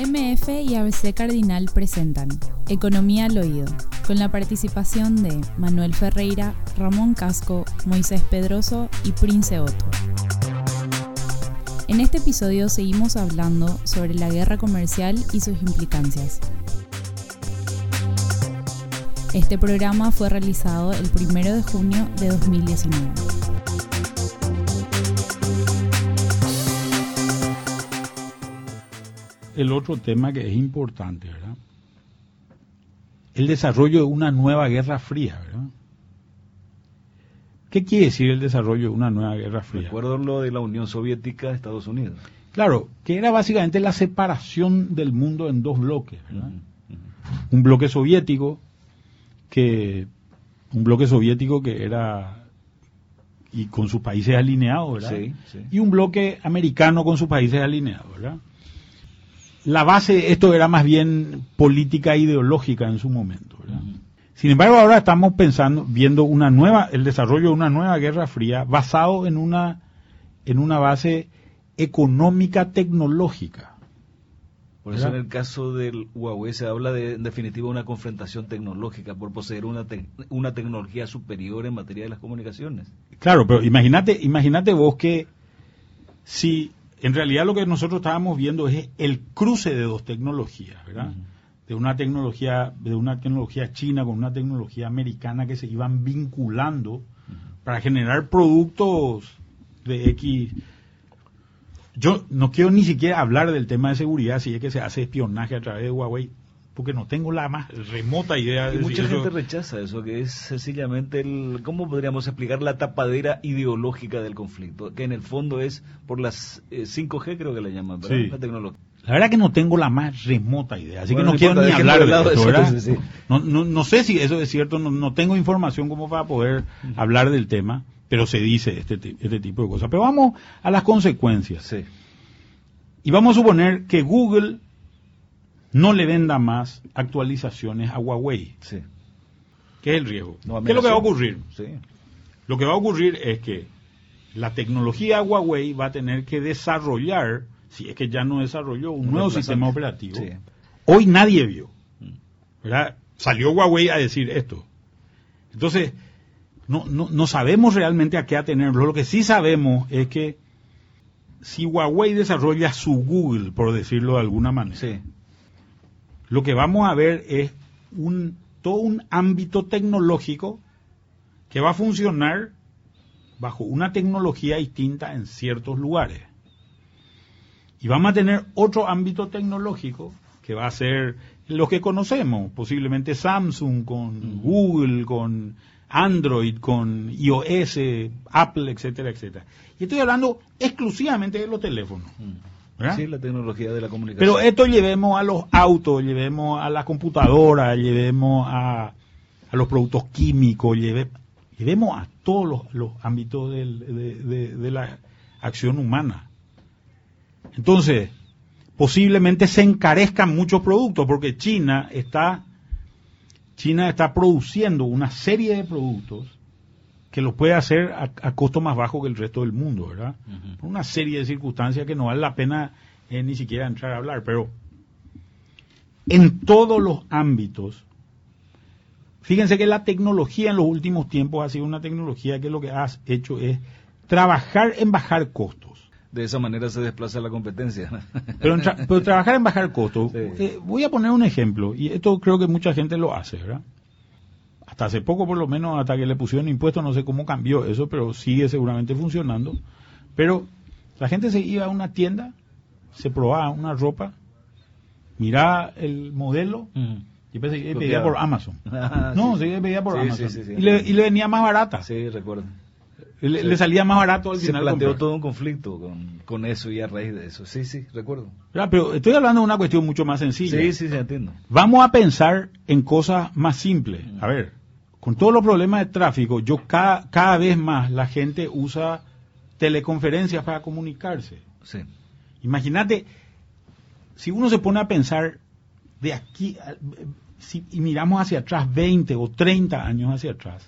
MF y ABC Cardinal presentan Economía al Oído, con la participación de Manuel Ferreira, Ramón Casco, Moisés Pedroso y Prince Otto. En este episodio seguimos hablando sobre la guerra comercial y sus implicancias. Este programa fue realizado el 1 de junio de 2019. El otro tema que es importante, ¿verdad? El desarrollo de una nueva guerra fría, ¿verdad? ¿Qué quiere decir el desarrollo de una nueva guerra fría? Recuerdo lo de la Unión Soviética Estados Unidos. Claro, que era básicamente la separación del mundo en dos bloques, ¿verdad? Un bloque soviético que un bloque soviético que era y con sus países alineados, ¿verdad? Sí, sí. Y un bloque americano con sus países alineados, ¿verdad? La base esto era más bien política ideológica en su momento. ¿verdad? Sin embargo, ahora estamos pensando, viendo una nueva, el desarrollo de una nueva guerra fría basado en una, en una base económica tecnológica. Por eso en el caso del Huawei se habla de, en definitiva, una confrontación tecnológica por poseer una, tec- una tecnología superior en materia de las comunicaciones. Claro, pero imagínate, imagínate vos que si en realidad lo que nosotros estábamos viendo es el cruce de dos tecnologías, ¿verdad? De una tecnología, de una tecnología china con una tecnología americana que se iban vinculando para generar productos de X. Yo no quiero ni siquiera hablar del tema de seguridad, si es que se hace espionaje a través de Huawei, porque no tengo la más remota idea Y de mucha si eso- gente rechaza eso, que es sencillamente el, ¿cómo podríamos explicar la tapadera ideológica del conflicto? Que en el fondo es por las eh, 5G, creo que le llaman, ¿verdad? Sí. La tecnología. La verdad que no tengo la más remota idea, así Bueno, que no quiero ni importa, hablar de de eso, ¿verdad? sí. no, no, no sé si eso es cierto, no, no tengo información como para poder hablar del tema, pero se dice este, este tipo de cosas. Pero vamos a las consecuencias. Sí. Y vamos a suponer que Google no le venda más actualizaciones a Huawei. Sí. ¿Qué es el riesgo? No ¿Qué es lo que va a ocurrir? Sí. Lo que va a ocurrir es que la tecnología Huawei va a tener que desarrollar, si es que ya no desarrolló, un, Un nuevo sistema operativo. Sí. Hoy nadie vio. Mm. ¿verdad? Salió Huawei a decir esto. Entonces, no, no, no sabemos realmente a qué atenerlo. Lo que sí sabemos es que si Huawei desarrolla su Google, por decirlo de alguna manera, Sí. Lo que vamos a ver es un, todo un ámbito tecnológico que va a funcionar bajo una tecnología distinta en ciertos lugares. Y vamos a tener otro ámbito tecnológico que va a ser lo que conocemos, posiblemente Samsung con Google, con Android, con iOS, Apple, etcétera, etcétera. Y estoy hablando exclusivamente de los teléfonos. ¿Verdad? Sí, la tecnología de la comunicación. Pero esto llevemos a los autos, llevemos a las computadoras, llevemos a, a los productos químicos, lleve- llevemos a todos los, los ámbitos del- de, de- de la acción humana. Entonces, posiblemente se encarezcan muchos productos porque China está, China está produciendo una serie de productos que los puede hacer a, a costo más bajo que el resto del mundo, ¿verdad? Por una serie de circunstancias que no vale la pena eh, ni siquiera entrar a hablar, pero en todos los ámbitos, fíjense que la tecnología en los últimos tiempos ha sido una tecnología que lo que ha hecho es trabajar en bajar costos. De esa manera se desplaza la competencia. Pero, tra- pero trabajar en bajar costos, Sí. eh, voy a poner un ejemplo, y esto creo que mucha gente lo hace, ¿verdad? Hasta hace poco, por lo menos, hasta que le pusieron impuestos, no sé cómo cambió eso, pero sigue seguramente funcionando. Pero la gente se iba a una tienda, se probaba una ropa, miraba el modelo y pedía, pedía por Amazon. Ah, No, sí. se pedía por Sí, Amazon. sí, y, le, y le venía más barata. Sí, recuerdo. Le, salía más barato al Se final. planteó comprar. todo un conflicto con, con eso y a raíz de eso. Sí, sí, recuerdo. ¿Verdad? Pero estoy hablando de una cuestión mucho más sencilla. Sí, sí, sí, entiendo. Vamos a pensar en cosas más simples. A ver, con todos los problemas de tráfico, yo cada, cada vez más la gente usa teleconferencias para comunicarse. Sí. Imagínate, si uno se pone a pensar de aquí, si, y miramos hacia atrás 20 o 30 años hacia atrás,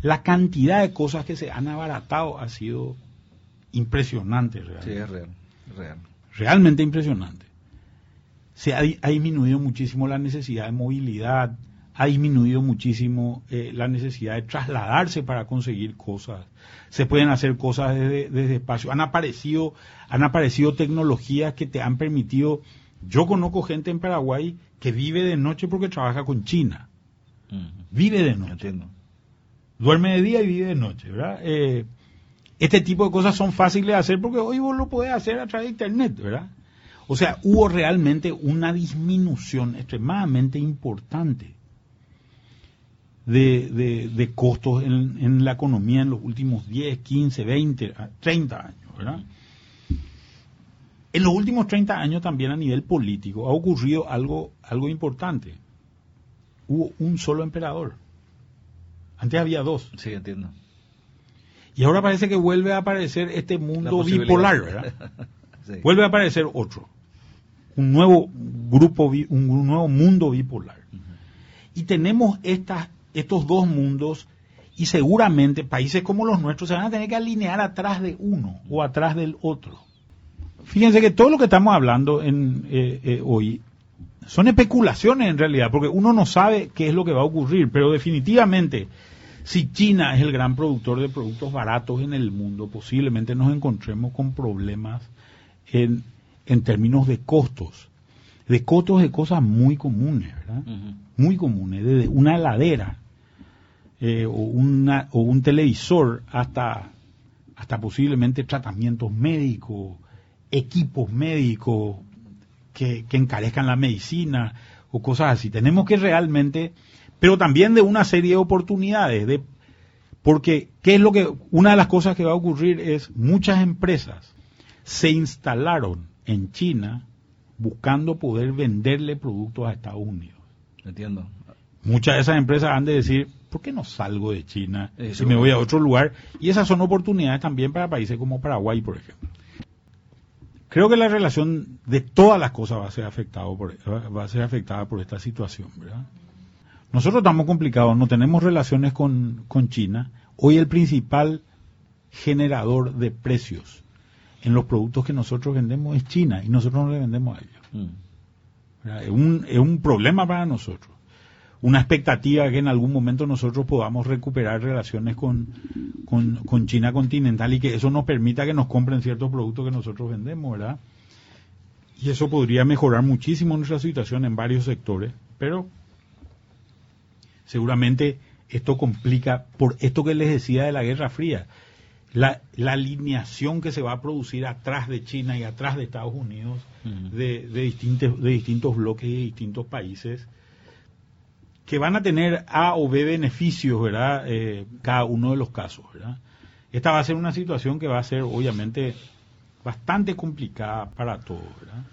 la cantidad de cosas que se han abaratado ha sido impresionante Sí, realmente. es real. real. Realmente impresionante. se ha, ha disminuido muchísimo la necesidad de movilidad, ha disminuido muchísimo eh, la necesidad de trasladarse para conseguir cosas. Se pueden hacer cosas desde, desde espacio. Han aparecido, han aparecido tecnologías que te han permitido. Yo conozco gente en Paraguay que vive de noche porque trabaja con China. Vive de noche. Entiendo. Duerme de día y vive de noche, ¿verdad? Eh, este tipo de cosas son fáciles de hacer porque hoy vos lo podés hacer a través de Internet, ¿verdad? O sea, hubo realmente una disminución extremadamente importante de, de, de costos en, en, la economía en los últimos 10, 15, 20, 30 años, ¿verdad? En los últimos 30 años también a nivel político ha ocurrido algo, algo importante. Hubo un solo emperador. Antes había dos. Sí, entiendo. Y ahora parece que vuelve a aparecer este mundo bipolar, ¿verdad? sí. Vuelve a aparecer otro. Un nuevo grupo, un nuevo mundo bipolar. Uh -huh. Y tenemos estas estos dos mundos y seguramente países como los nuestros se van a tener que alinear atrás de uno o atrás del otro. Fíjense que todo lo que estamos hablando en, eh, eh, hoy son especulaciones en realidad, porque uno no sabe qué es lo que va a ocurrir, pero definitivamente si China es el gran productor de productos baratos en el mundo, posiblemente nos encontremos con problemas en, en términos de costos, de costos de cosas muy comunes, ¿verdad? Uh -huh. Muy comunes, desde una heladera eh, o, una, o un televisor hasta, hasta posiblemente tratamientos médicos, equipos médicos que, que encarezcan la medicina o cosas así. Tenemos que realmente, pero también de una serie de oportunidades, de, porque ¿qué es lo que, una de las cosas que va a ocurrir es muchas empresas se instalaron en China buscando poder venderle productos a Estados Unidos. Entiendo. Muchas de esas empresas han de decir, ¿por qué no salgo de China si me voy a otro lugar? Y esas son oportunidades también para países como Paraguay, por ejemplo. Creo que la relación de todas las cosas va a ser afectado por, va a ser afectada por esta situación, ¿verdad? Nosotros estamos complicados, no tenemos relaciones con, con China. Hoy el principal generador de precios en los productos que nosotros vendemos es China y nosotros no le vendemos a ellos. Mm. Es, un, es un problema para nosotros una expectativa que en algún momento nosotros podamos recuperar relaciones con, con, con, China continental y que eso nos permita que nos compren ciertos productos que nosotros vendemos, ¿verdad? Y eso podría mejorar muchísimo nuestra situación en varios sectores, pero seguramente esto complica, por esto que les decía de la Guerra Fría, la, la alineación que se va a producir atrás de China y atrás de Estados Unidos, uh -huh. de, de, distintos, de distintos bloques y de distintos países, que van a tener A o B beneficios, ¿verdad? Eh, cada uno de los casos, ¿verdad? Esta va a ser una situación que va a ser, obviamente, bastante complicada para todos, ¿verdad?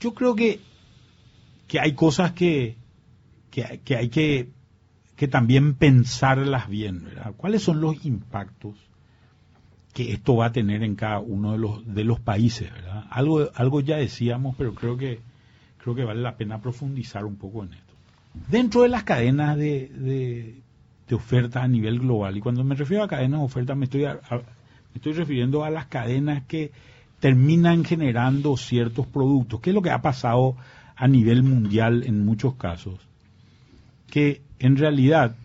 Yo creo que, que hay cosas que, que, hay que, que también pensarlas bien, ¿verdad? ¿Cuáles son los impactos que esto va a tener en cada uno de los, de los países, ¿verdad? Algo, algo ya decíamos, pero creo que, creo que vale la pena profundizar un poco en esto dentro de las cadenas de, de, de, oferta a nivel global. Y cuando me refiero a cadenas de oferta me estoy, a, a, refiriendo a las cadenas que terminan generando ciertos productos. ¿Qué es lo que ha pasado a nivel mundial en muchos casos? Que en realidad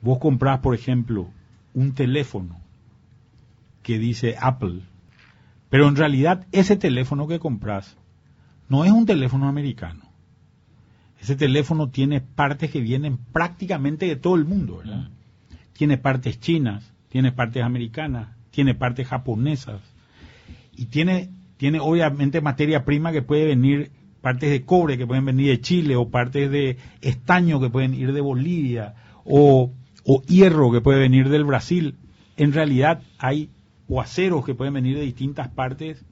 vos comprás, por ejemplo, un teléfono que dice Apple, pero en realidad ese teléfono que compras no es un teléfono americano ese teléfono tiene partes que vienen prácticamente de todo el mundo, ¿verdad? Tiene partes chinas, tiene partes americanas, tiene partes japonesas y tiene, tiene obviamente materia prima que puede venir, partes de cobre que pueden venir de Chile o partes de estaño que pueden ir de Bolivia o, o hierro que puede venir del Brasil. En realidad hay o aceros que pueden venir de distintas partes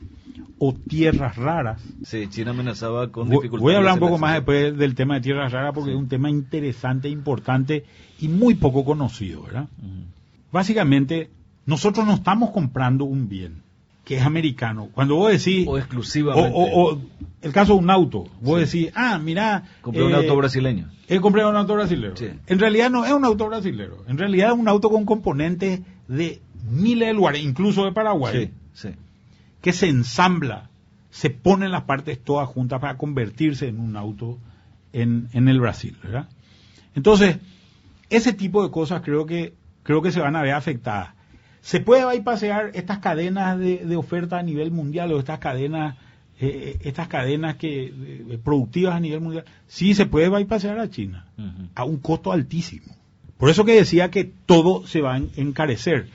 o tierras raras. Sí, China amenazaba con dificultades. Voy a hablar un poco más después del tema de tierras raras porque sí. es un tema interesante, importante y muy poco conocido, ¿verdad? Uh -huh. Básicamente, nosotros no estamos comprando un bien que es americano. Cuando vos decís... O exclusivamente. O, o, o el caso de un auto. Vos sí. decís, ah, mira... Compré eh, un auto brasileño. He comprado un auto brasileño. Sí. En realidad no es un auto brasileño. En realidad es un auto con componentes de miles de lugares, incluso de Paraguay. Sí, sí que se ensambla se ponen las partes todas juntas para convertirse en un auto en, en el Brasil, ¿verdad? Entonces, ese tipo de cosas creo que, creo que se van a ver afectadas. ¿Se puede bypassear estas cadenas de, oferta a nivel mundial o estas cadenas, eh, estas cadenas que, eh, productivas a nivel mundial? Sí, se puede bypassear a China a un costo altísimo. Por eso que decía que todo se va a encarecer.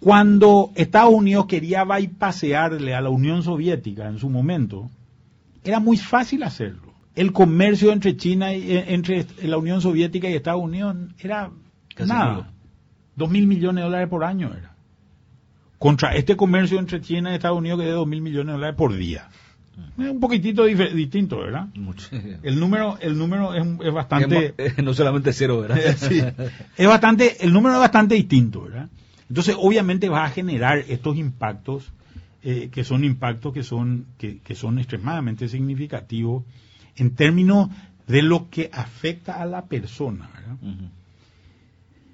Cuando Estados Unidos quería bypassearle a la Unión Soviética en su momento, era muy fácil hacerlo. El comercio entre China y eh, entre la Unión Soviética y Estados Unidos era nada. Dos mil millones de dólares por año era. Contra este comercio entre China y Estados Unidos que es de dos mil millones de dólares por día. Es un poquitito distinto, ¿verdad? El número, el número es, bastante... no solamente cero, ¿verdad? sí. Es bastante, el número es bastante distinto, ¿verdad? Entonces, obviamente va a generar estos impactos, eh, que son impactos que son, que, son extremadamente significativos en términos de lo que afecta a la persona, ¿verdad?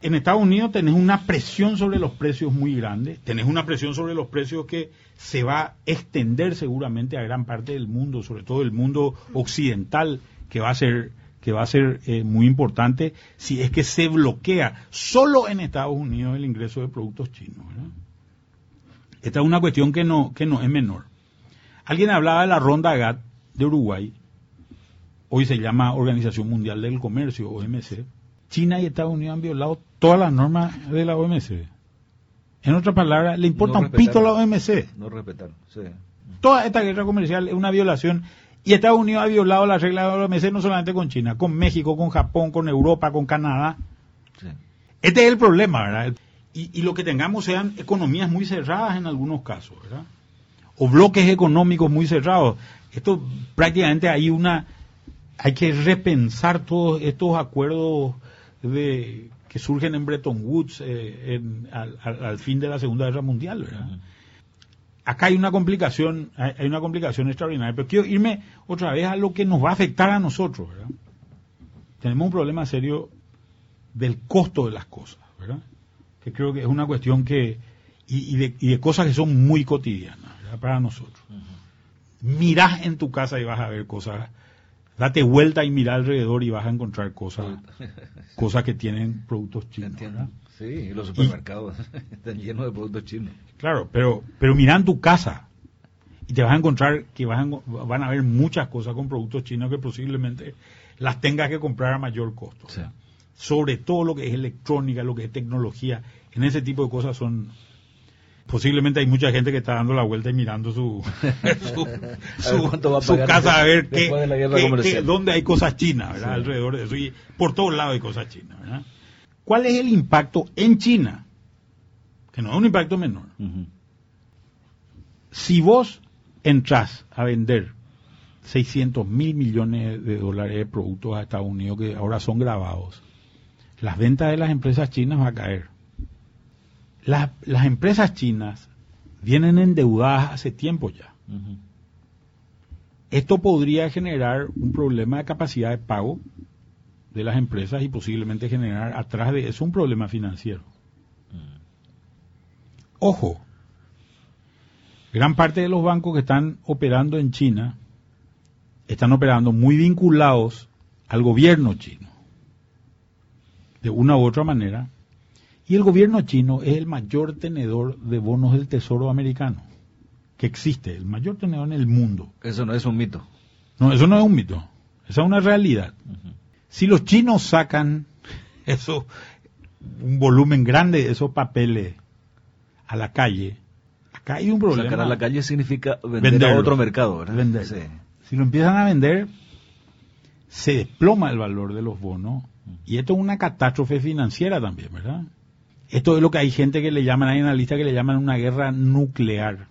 en Estados Unidos tenés una presión sobre los precios muy grande, tenés una presión sobre los precios que se va a extender seguramente a gran parte del mundo, sobre todo el mundo occidental, que va a ser que va a ser eh, muy importante si es que se bloquea solo en Estados Unidos el ingreso de productos chinos. Esta es una cuestión que no, que no es menor. Alguien hablaba de la ronda GATT de Uruguay, hoy se llama Organización Mundial del Comercio, OMC, China y Estados Unidos han violado todas las normas de la OMC. En otras palabras, le importa un pito a la OMC. No respetar, sí. Toda esta guerra comercial es una violación y Estados Unidos ha violado las reglas de la OMC no solamente con China, con México, con Japón, con Europa, con Canadá. Sí. Este es el problema, ¿verdad? Y, y, lo que tengamos sean economías muy cerradas en algunos casos, ¿verdad? O bloques económicos muy cerrados. Esto prácticamente hay una, hay que repensar todos estos acuerdos de, que surgen en Bretton Woods eh, al, fin de la Segunda Guerra Mundial, Acá hay una complicación, hay, una complicación extraordinaria, pero quiero irme otra vez a lo que nos va a afectar a nosotros, Tenemos un problema serio del costo de las cosas, ¿verdad? Que creo que es una cuestión que, y, de, cosas que son muy cotidianas, Para nosotros. Mirás en tu casa y vas a ver cosas date vuelta y mira alrededor y vas a encontrar cosas cosas que tienen productos chinos. Sí, los supermercados están llenos de productos chinos. Claro, pero pero mira en tu casa y te vas a encontrar que van a haber muchas cosas con productos chinos que posiblemente las tengas que comprar a mayor costo. Sobre todo lo que es electrónica, lo que es tecnología, en ese tipo de cosas son posiblemente hay mucha gente que está dando la vuelta y mirando su, su, casa a ver qué, dónde hay cosas chinas, ¿verdad? Alrededor de eso. Y por todos lados hay cosas chinas, ¿verdad? ¿Cuál es el impacto en China? Que no es un impacto menor. Si vos entras a vender 600 mil millones de dólares de productos a Estados Unidos que ahora son grabados, las ventas de las empresas chinas van a caer las empresas chinas vienen endeudadas hace tiempo ya. Esto podría generar un problema de capacidad de pago de las empresas y posiblemente generar atrás de eso un problema financiero. Mm. Ojo, gran parte de los bancos que están operando en China están operando muy vinculados al gobierno chino. De una u otra manera, y el gobierno chino es el mayor tenedor de bonos del Tesoro americano que existe, el mayor tenedor en el mundo. Eso no es un mito. No, eso no es un mito. Esa es una realidad. Si los chinos sacan eso, un volumen grande de esos papeles a la calle, acá hay un problema. Sacar a la calle significa vender a otro mercado, ¿verdad? Vender. Si lo empiezan a vender, se desploma el valor de los bonos y esto es una catástrofe financiera también, ¿verdad? Esto es lo que hay gente que le llaman, hay analistas que le llaman una guerra nuclear,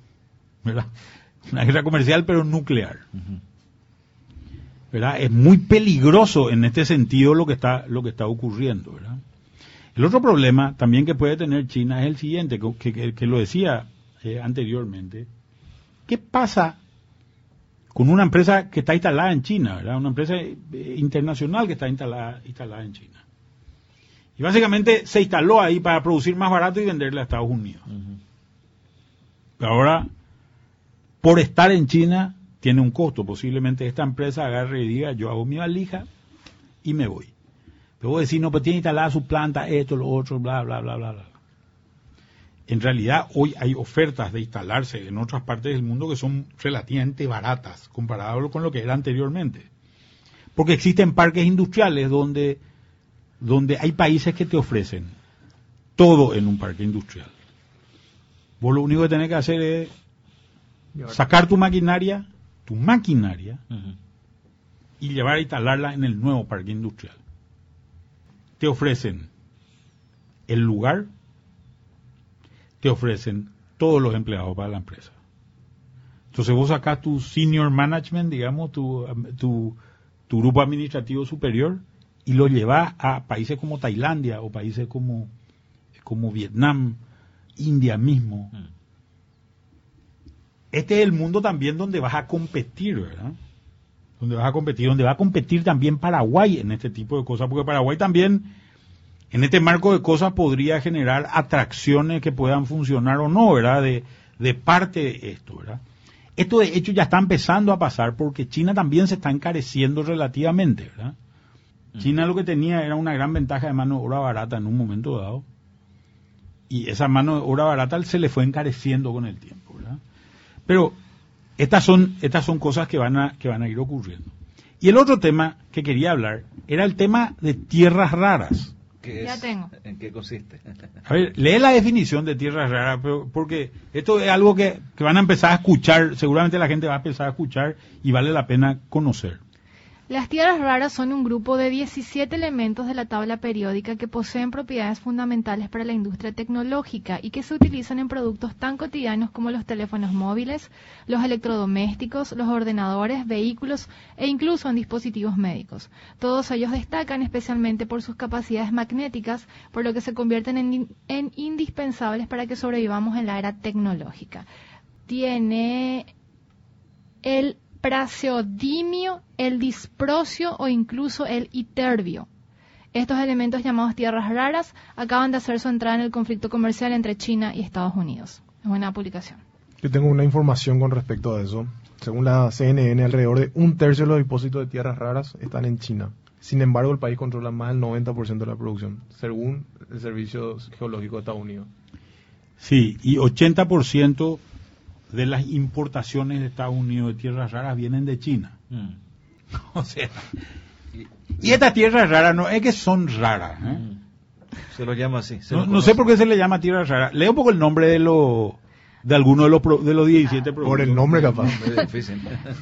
¿verdad? Una guerra comercial pero nuclear. ¿Verdad? Es muy peligroso en este sentido lo que está, lo que está ocurriendo, ¿verdad? El otro problema también que puede tener China es el siguiente, que, lo decía eh, anteriormente. ¿Qué pasa con una empresa que está instalada en China, ¿verdad? Una empresa eh, internacional que está instalada, instalada en China. Y básicamente se instaló ahí para producir más barato y venderle a Estados Unidos. Ahora, por estar en China, tiene un costo. Posiblemente esta empresa agarre y diga, yo hago mi valija y me voy. Pero vos decís, no, pero tiene instalada su planta, esto, lo otro, bla, bla, bla, bla, bla. En realidad, hoy hay ofertas de instalarse en otras partes del mundo que son relativamente baratas comparado con lo que era anteriormente. Porque existen parques industriales donde, donde hay países que te ofrecen todo en un parque industrial. Vos lo único que tenés que hacer es sacar tu maquinaria, tu maquinaria, y llevar a instalarla en el nuevo parque industrial. Te ofrecen el lugar, te ofrecen todos los empleados para la empresa. Entonces vos sacás tu senior management, digamos, tu, tu, tu grupo administrativo superior, y lo llevas a países como Tailandia o países como, como Vietnam, India mismo. Este es el mundo también donde vas a competir, ¿verdad? Donde vas a competir, donde va a competir también Paraguay en este tipo de cosas, porque Paraguay también, en este marco de cosas, podría generar atracciones que puedan funcionar o no, ¿verdad? De, de parte de esto, ¿verdad? Esto de hecho ya está empezando a pasar porque China también se está encareciendo relativamente, ¿verdad? China lo que tenía era una gran ventaja de mano de obra barata en un momento dado. Y esa mano de obra barata se le fue encareciendo con el tiempo. Pero estas son, estas son cosas que van, a, que van a ir ocurriendo. Y el otro tema que quería hablar era el tema de tierras raras. ¿Qué Ya tengo. ¿En qué consiste? A ver, lee la definición de tierras raras, pero- porque esto es algo que, que van a empezar a escuchar, seguramente la gente va a empezar a escuchar y vale la pena conocer. Las tierras raras son un grupo de 17 elementos de la tabla periódica que poseen propiedades fundamentales para la industria tecnológica y que se utilizan en productos tan cotidianos como los teléfonos móviles, los electrodomésticos, los ordenadores, vehículos e incluso en dispositivos médicos. Todos ellos destacan especialmente por sus capacidades magnéticas, por lo que se convierten en, en indispensables para que sobrevivamos en la era tecnológica. Tiene el praseodimio, el disprocio o incluso el iterbio. Estos elementos llamados tierras raras acaban de hacer su entrada en el conflicto comercial entre China y Estados Unidos. Es una publicación. Yo tengo una información con respecto a eso. Según la CNN, alrededor de un tercio de los depósitos de tierras raras están en China. Sin embargo, el país controla más del 90% de la producción, según el Servicio Geológico de Estados Unidos. Sí, y 80% de las importaciones de Estados Unidos de tierras raras vienen de China. Mm. O sea, y estas tierras raras no es que son raras. ¿eh? Mm. Se lo llama así. se No, lo no sé por qué se le llama tierras raras. Leo un poco el nombre de los de algunos de los pro- de los 17 Por productos. el nombre, capaz.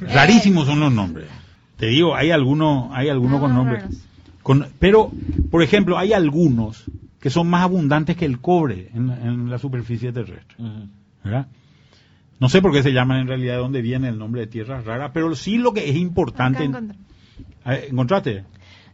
Rarísimos son los nombres. Te digo, hay algunos, hay algunos con nombres. Con, pero, por ejemplo, hay algunos que son más abundantes que el cobre en, en la superficie terrestre. ¿verdad? No sé por qué se llaman en realidad de dónde viene el nombre de tierras raras, pero sí lo que es importante. En- encontré. A ver, ¿Encontraste?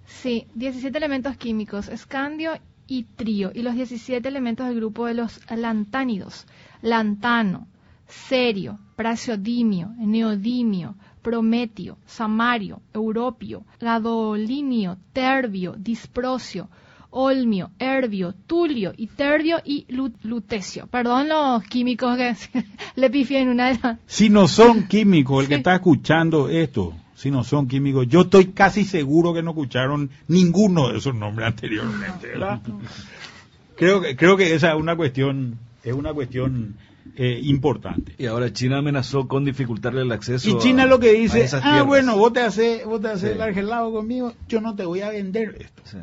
Sí, 17 elementos químicos, escandio y trío, y los 17 elementos del grupo de los lantánidos, lantano, cerio, praseodimio, neodimio, prometio, samario, europio, gadolinio, terbio, disprocio, olmio, herbio, tulio, iterbio y lu- lutecio. Perdón los químicos que le pifié en una de las... Si no son químicos, el que está escuchando esto, si no son químicos, yo estoy casi seguro que no escucharon ninguno de esos nombres anteriormente, ¿verdad? Creo que, creo que esa es una cuestión, es una cuestión eh, importante. Y ahora China amenazó con dificultarle el acceso. Y China a- lo que dice, ah, tierras". bueno, vos te haces, vos te haces Sí. el argelado conmigo, yo no te voy a vender esto. Sí.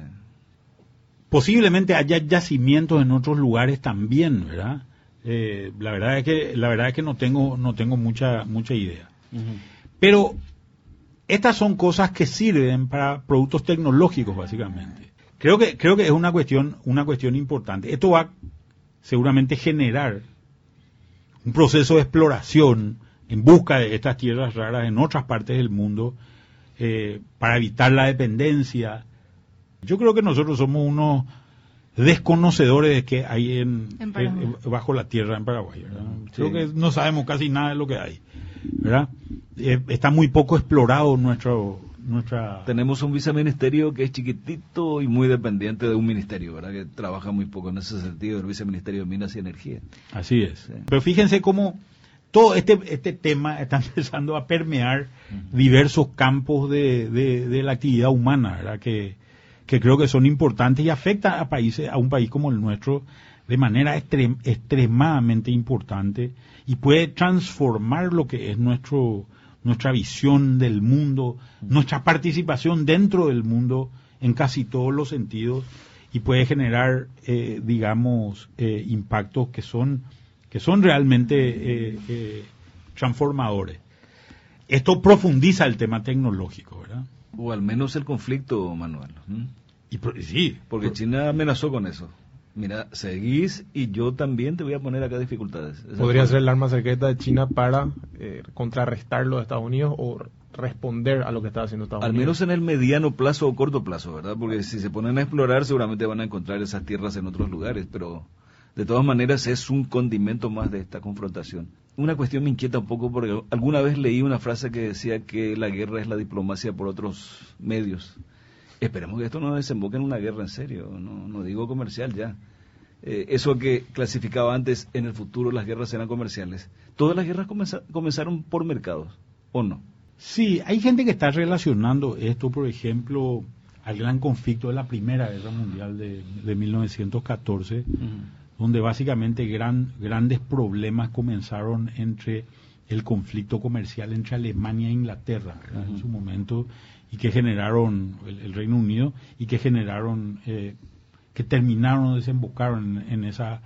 Posiblemente haya yacimientos en otros lugares también, ¿verdad? Eh, la verdad es que, la verdad es que no tengo, no tengo mucha, mucha idea. Pero estas son cosas que sirven para productos tecnológicos, básicamente. Creo que, creo que es una cuestión, una cuestión importante. Esto va seguramente generar un proceso de exploración en busca de estas tierras raras en otras partes del mundo eh, para evitar la dependencia. Yo creo que nosotros somos unos desconocedores de qué hay en, En Paraguay. en- bajo la tierra en Paraguay. ¿verdad? Creo Sí. que no sabemos casi nada de lo que hay. ¿verdad? Eh, está muy poco explorado nuestro, nuestra... Tenemos un viceministerio que es chiquitito y muy dependiente de un ministerio, ¿verdad? Que trabaja muy poco en ese sentido, el viceministerio de Minas y Energía. Así es. Sí. Pero fíjense cómo todo este, este tema está empezando a permear diversos campos de, de- de la actividad humana, ¿verdad? Que, que creo que son importantes y afecta a países, a un país como el nuestro de manera extrem- extremadamente importante y puede transformar lo que es nuestro nuestra visión del mundo, nuestra participación dentro del mundo en casi todos los sentidos y puede generar, eh, digamos, eh, impactos que son que son realmente eh, transformadores. Esto profundiza el tema tecnológico, ¿verdad? O al menos el conflicto, Manuel. Y sí, Porque por- China amenazó con eso. Mira, seguís y yo también te voy a poner acá dificultades. Esa Podría ser el arma secreta de China para eh, contrarrestar lo de Estados Unidos o responder a lo que está haciendo Estados Al Unidos. menos en el mediano plazo o corto plazo, ¿verdad? Porque si se ponen a explorar seguramente van a encontrar esas tierras en otros lugares, pero de todas maneras es un condimento más de esta confrontación. Una cuestión me inquieta un poco porque alguna vez leí una frase que decía que la guerra es la diplomacia por otros medios. Esperemos que esto no desemboque en una guerra en serio, no, no digo comercial ya. Eh, eso que clasificaba antes, en el futuro las guerras eran comerciales. Todas las guerras comenza- comenzaron por mercados, ¿o no? Sí, hay gente que está relacionando esto, por ejemplo, al gran conflicto de la Primera Guerra Mundial de, de 1914, donde básicamente gran- grandes problemas comenzaron entre el conflicto comercial entre Alemania e Inglaterra en su momento y que generaron el, el Reino Unido y que generaron eh, que terminaron desembocaron en, en esa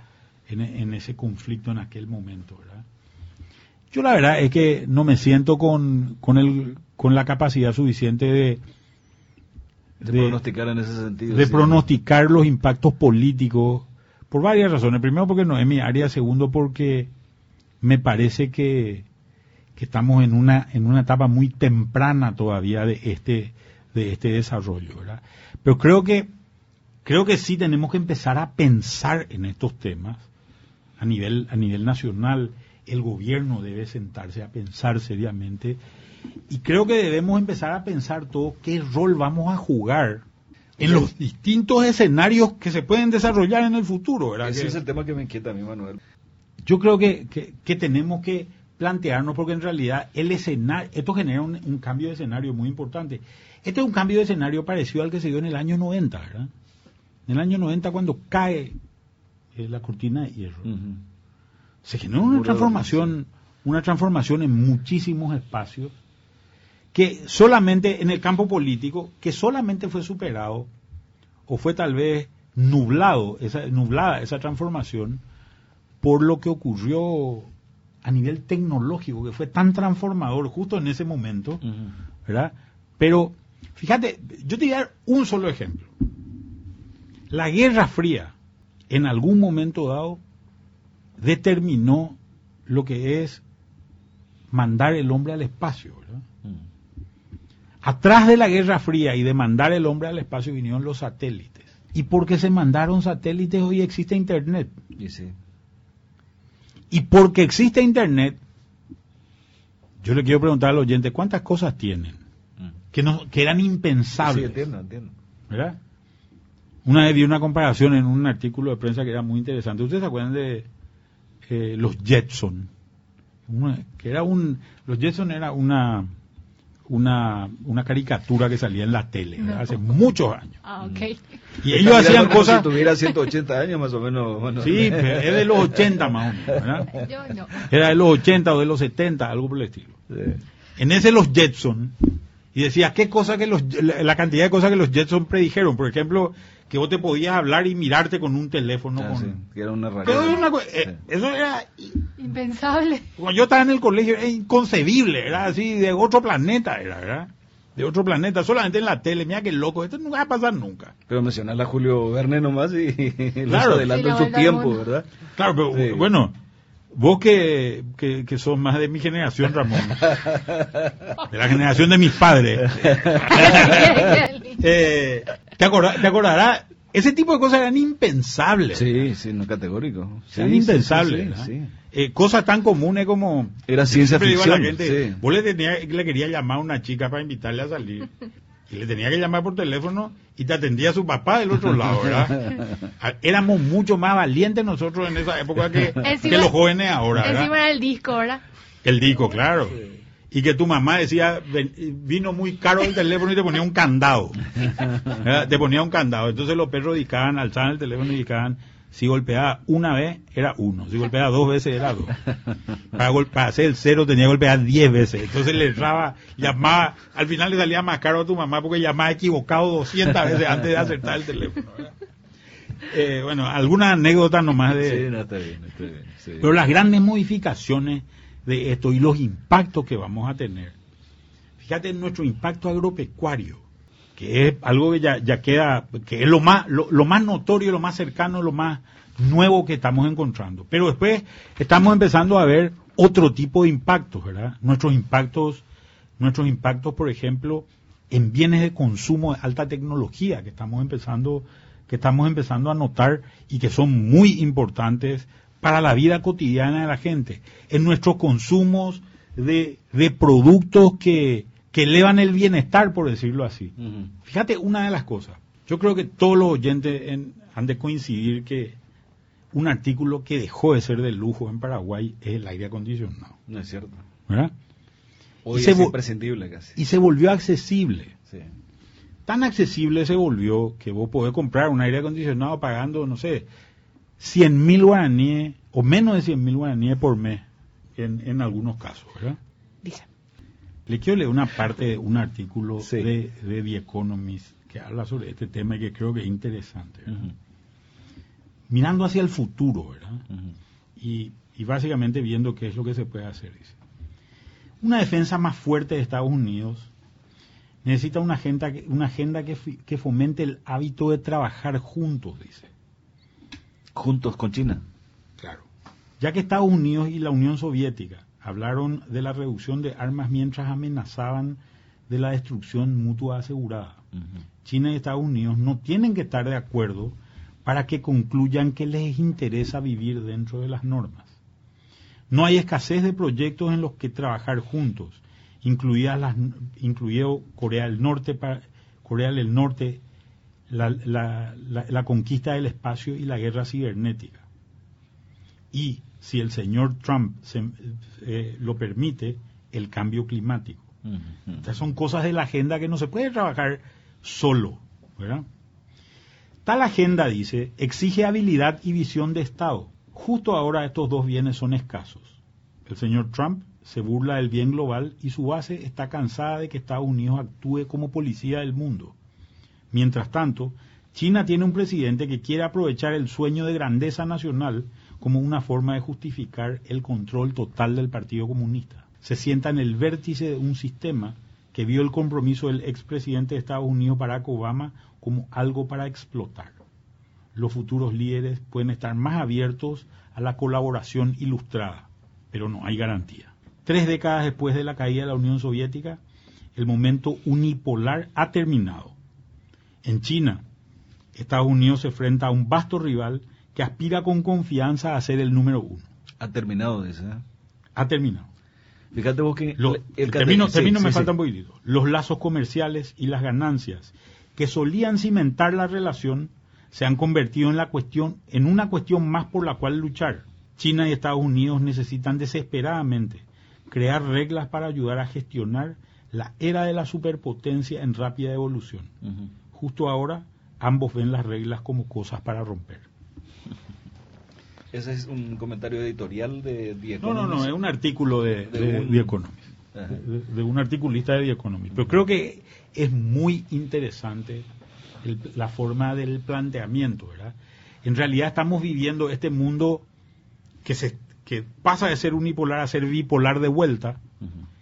en, en ese conflicto en aquel momento ¿verdad? Yo la verdad es que no me siento con, con, el, con la capacidad suficiente de, De, de- pronosticar en ese sentido. de sí. pronosticar los impactos políticos por varias razones. Primero porque no es mi área, segundo porque me parece que, que estamos en una, en una etapa muy temprana todavía de este, de este desarrollo, ¿verdad? Pero creo que, creo que sí tenemos que empezar a pensar en estos temas a nivel, a nivel nacional. El gobierno debe sentarse a pensar seriamente y creo que debemos empezar a pensar todo qué rol vamos a jugar en los distintos escenarios que se pueden desarrollar en el futuro, ¿verdad? Ese Que- es el tema que me inquieta a mí, Manuel. yo creo que, que- que tenemos que plantearnos porque en realidad el escenario, esto genera un, un cambio de escenario muy importante. Este es un cambio de escenario parecido al que se dio en el año 90, ¿verdad? En el año 90 cuando cae eh, la cortina de hierro. Se generó una transformación, una transformación en muchísimos espacios que solamente en el campo político, que solamente fue superado o fue tal vez nublado, esa, nublada esa transformación por lo que ocurrió a nivel tecnológico, que fue tan transformador justo en ese momento, ¿verdad? Pero, fíjate, yo te voy a dar un solo ejemplo. La Guerra Fría, en algún momento dado, determinó lo que es mandar el hombre al espacio, ¿verdad? Atrás de la Guerra Fría y de mandar el hombre al espacio vinieron los satélites. Y porque se mandaron satélites hoy existe Internet. Y sí. Y porque existe Internet, yo le quiero preguntar al oyente, ¿cuántas cosas tienen? Que, no, que eran Sí, impensables. entiendo, entiendo. ¿verdad? Una vez vi una comparación en un artículo de prensa que era muy interesante. ¿Ustedes se acuerdan de eh, los Jetson? Una- que era un, los Jetson era una, una, una caricatura que salía en la tele. No. hace muchos años. Ah, ok. Y ellos hacían cosas... Si tuviera 180 años más o menos. Manuel. Sí, pero es de los 80 más o menos, ¿verdad? Yo no. Era de los 80 o de los 70, algo por el estilo. Sí. En ese los Jetson, y decía, ¿qué cosa que los, la, la cantidad de cosas que los Jetson predijeron? Por ejemplo, que vos te podías hablar y mirarte con un teléfono. Ah, con... sí, que era una Pero es una eh, Sí. Eso era, Impensable. cuando yo estaba en el colegio, era inconcebible, era así, de otro planeta, era, ¿verdad? De otro planeta, solamente en la tele, mira qué loco, esto no va a pasar nunca. Pero mencionar a Julio Verne nomás y Claro. los adelantó Sí, en su tiempo. ¿verdad? Claro, pero Sí. bueno, vos que, que, que sos más de mi generación, Ramón, de la generación de mis padres, eh, ¿te, acorda- te acordarás? Ese tipo de cosas eran impensables. Sí, sí, no categórico. Sí, eran sí, impensables. sí, sí. Eh, cosas tan comunes como... Era ciencia a la ficción, gente, sí. Vos le, tenía- le quería llamar a una chica para invitarle a salir. y le tenía que llamar por teléfono y te atendía su papá del otro lado, ¿verdad? Ah, Éramos mucho más valientes nosotros en esa época que, Encima- que los jóvenes ahora, ¿verdad? Encima era el disco, ¿verdad? El disco, claro. Y que tu mamá decía, "Ven- vino muy caro el teléfono y te ponía un candado. ¿Verdad? Te ponía un candado. Entonces los perros discaban, alzaban el teléfono y discaban. Si golpeaba una vez, era uno. Si golpeaba dos veces, era dos. Para, gol- para hacer el cero tenía que golpear diez veces. Entonces le entraba, llamaba, al final le salía más caro a tu mamá porque llamaba equivocado 200 veces antes de acertar el teléfono. ¿verdad? Eh, bueno, alguna anécdota nomás de... Sí, no, está bien, está bien. sí. Pero las grandes modificaciones de esto y los impactos que vamos a tener. Fíjate en nuestro impacto agropecuario, que es algo que ya, queda, que es lo más, lo, lo más notorio, lo más cercano, lo más nuevo que estamos encontrando. Pero después estamos empezando a ver otro tipo de impactos, ¿verdad? Nuestros impactos, nuestros impactos, por ejemplo, en bienes de consumo de alta tecnología que estamos empezando, que estamos empezando a notar y que son muy importantes para la vida cotidiana de la gente, en nuestros consumos de, de productos que, que elevan el bienestar, por decirlo así. Fíjate una de las cosas. Yo creo que todos los oyentes en- han de coincidir que un artículo que dejó de ser de lujo en Paraguay es el aire acondicionado. No es cierto. ¿verdad? Hoy Y se es imprescindible casi. Y se volvió accesible. Sí. Tan accesible se volvió que vos podés comprar un aire acondicionado pagando, no sé, 100 mil guaraníes o menos de 100 mil guaraníes por mes en, en algunos casos. ¿verdad? Dice. Le quiero leer una parte de un artículo Sí. de, de The Economist que habla sobre este tema y que creo que es interesante. Mirando hacia el futuro, ¿verdad? y, y básicamente viendo qué es lo que se puede hacer. Dice. Una defensa más fuerte de Estados Unidos necesita una agenda, que- una agenda que, que fomente el hábito de trabajar juntos, dice. Juntos con China. Claro. Ya que Estados Unidos y la Unión Soviética hablaron de la reducción de armas mientras amenazaban de la destrucción mutua asegurada. China y Estados Unidos no tienen que estar de acuerdo para que concluyan que les interesa vivir dentro de las normas. No hay escasez de proyectos en los que trabajar juntos, incluidas las, incluido Corea del Norte, Corea del Norte, la, la- la- la conquista del espacio y la guerra cibernética. Y, si el señor Trump se- eh, lo permite, el cambio climático. Estas son cosas de la agenda que no se puede trabajar solo, ¿verdad? Tal agenda, dice, exige habilidad y visión de Estado. Justo ahora estos dos bienes son escasos. El señor Trump se burla del bien global y su base está cansada de que Estados Unidos actúe como policía del mundo. Mientras tanto, China tiene un presidente que quiere aprovechar el sueño de grandeza nacional como una forma de justificar el control total del Partido Comunista. Se sienta en el vértice de un sistema que vio el compromiso del expresidente de Estados Unidos Barack Obama como algo para explotar. Los futuros líderes pueden estar más abiertos a la colaboración ilustrada, pero no hay garantía. Tres décadas después de la caída de la Unión Soviética, el momento unipolar ha terminado. En China, Estados Unidos se enfrenta a un vasto rival que aspira con confianza a ser el número uno. Ha terminado. ¿eh? Ha terminado. Fíjate vos que Lo- el sí, sí, me sí. falta un poquitito. Los lazos comerciales y las ganancias que solían cimentar la relación se han convertido en la cuestión en una cuestión más por la cual luchar. China y Estados Unidos necesitan desesperadamente crear reglas para ayudar a gestionar la era de la superpotencia en rápida evolución. Justo ahora ambos ven las reglas como cosas para romper. Ese es un comentario editorial de The No, no, no, Economist. es un artículo de, De de, un- The Economist. De, de un articulista de The Economist. Pero creo que es muy interesante el- la forma del planteamiento, ¿verdad? En realidad estamos viviendo este mundo que se que pasa de ser unipolar a ser bipolar de vuelta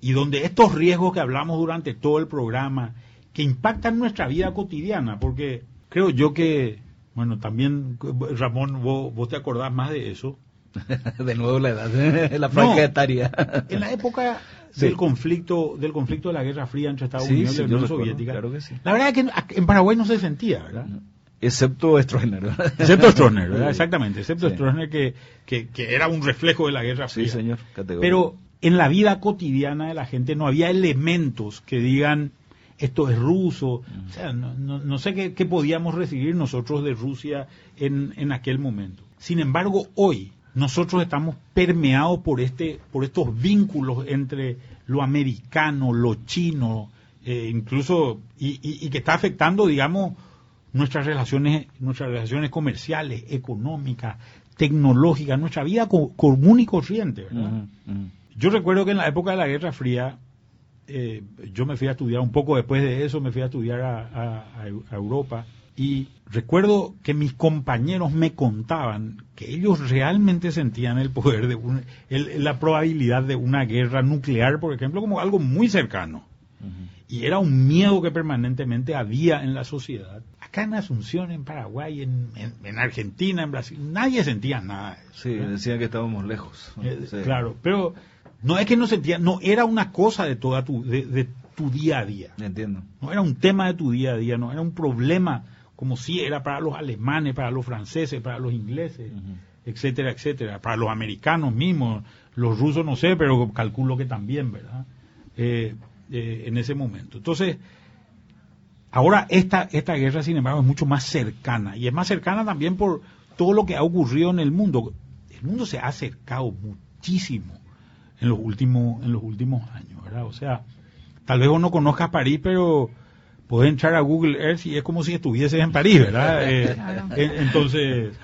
y donde estos riesgos que hablamos durante todo el programa que impactan nuestra vida cotidiana, porque creo yo que bueno, también Ramón vos, vos te acordás más de eso. de nuevo la edad, la franja No. etaria. En la época Sí. del conflicto del conflicto de la Guerra Fría entre Estados Sí, Unidos sí, y la Unión Soviética. claro que sí. La verdad es que en- Paraguay no se sentía, ¿verdad? Excepto Stroessner. Excepto Stroessner, ¿verdad? Sí. Exactamente, excepto Sí. Stroessner que, que, que era un reflejo de la Guerra Sí, Fría. señor. categórico. Pero en la vida cotidiana de la gente no había elementos que digan esto es ruso. O sea, no, no, no sé qué, qué, podíamos recibir nosotros de Rusia en, en aquel momento. Sin embargo, hoy nosotros estamos permeados por, este, por estos vínculos entre lo americano, lo chino, eh, incluso, y, y, y, que está afectando, digamos, nuestras relaciones, nuestras relaciones comerciales, económicas, tecnológicas, nuestra vida co común y corriente. ¿verdad? Uh -huh. Yo recuerdo que en la época de la Guerra Fría, eh, yo me fui a estudiar un poco después de eso, me fui a estudiar a, a, a, Europa y recuerdo que mis compañeros me contaban que ellos realmente sentían el poder de un, el, la probabilidad de una guerra nuclear, por ejemplo, como algo muy cercano. Uh -huh. Y era un miedo que permanentemente había en la sociedad. Acá en Asunción, en Paraguay, en, en, en Argentina, en Brasil, nadie sentía nada. Sí, decían que estábamos lejos. Eh, sí. Claro, pero no es que no sentía, no era una cosa de toda tu, de, de, tu día a día. Entiendo. No era un tema de tu día a día, no era un problema como si era para los alemanes, para los franceses, para los ingleses, uh -huh. etcétera, etcétera, para los americanos mismos, los rusos no sé, pero calculo que también, ¿verdad? Eh, eh, en ese momento. Entonces, ahora esta, esta guerra, sin embargo, es mucho más cercana, y es más cercana también por todo lo que ha ocurrido en el mundo. El mundo se ha acercado muchísimo en los últimos, en los últimos años, ¿verdad? O sea, tal vez uno conozca París, pero puede entrar a Google Earth y es como si estuvieses en París, ¿verdad? Eh, claro. entonces,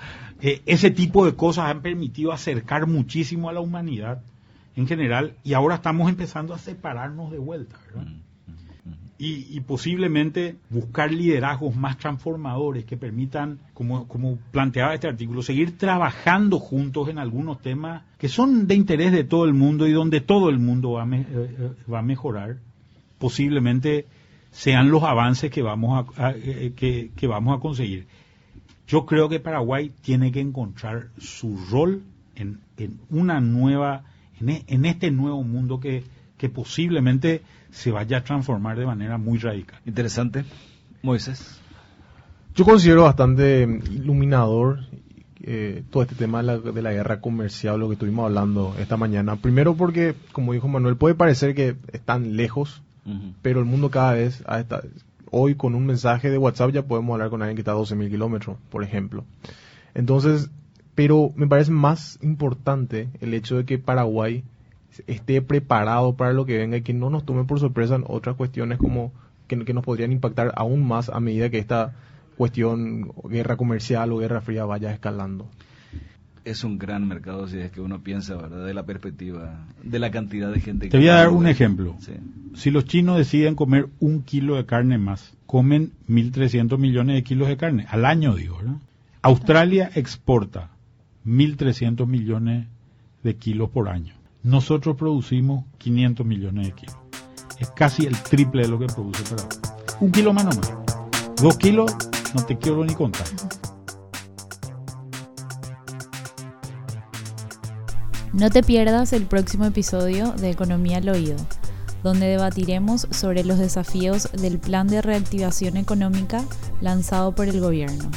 eh, ese tipo de cosas han permitido acercar muchísimo a la humanidad en general y ahora estamos empezando a separarnos de vuelta, ¿verdad? Y, y, posiblemente buscar liderazgos más transformadores que permitan, como, como planteaba este artículo, seguir trabajando juntos en algunos temas que son de interés de todo el mundo y donde todo el mundo va a, me, eh, va a mejorar, posiblemente sean los avances que vamos a, a eh, que, que vamos a conseguir. Yo creo que Paraguay tiene que encontrar su rol en, en una nueva en, este nuevo mundo que, que, posiblemente se vaya a transformar de manera muy radical. Interesante. Moisés. Yo considero bastante iluminador eh, todo este tema de la, de la, guerra comercial, lo que estuvimos hablando esta mañana. Primero porque, como dijo Manuel, puede parecer que están lejos, uh -huh. pero el mundo cada vez, esta, hoy con un mensaje de WhatsApp ya podemos hablar con alguien que está a 12.000 kilómetros, por ejemplo. Entonces, pero me parece más importante el hecho de que Paraguay esté preparado para lo que venga y que no nos tome por sorpresa en otras cuestiones como que, que, nos podrían impactar aún más a medida que esta cuestión guerra comercial o guerra fría vaya escalando. Es un gran mercado si es que uno piensa, ¿verdad? De la perspectiva, de la cantidad de gente Te que... voy a dar un ejemplo. Sí. Si los chinos deciden comer un kilo de carne más, comen 1.300 millones de kilos de carne, al año digo, ¿verdad? Australia exporta 1.300 millones de kilos por año. Nosotros producimos 500 millones de kilos. Es casi el triple de lo que produce Paraguay. Un kilo más nomás. Dos kilos, no te quiero ni contar. No te pierdas el próximo episodio de Economía al Oído, donde debatiremos sobre los desafíos del Plan de Reactivación Económica lanzado por el Gobierno.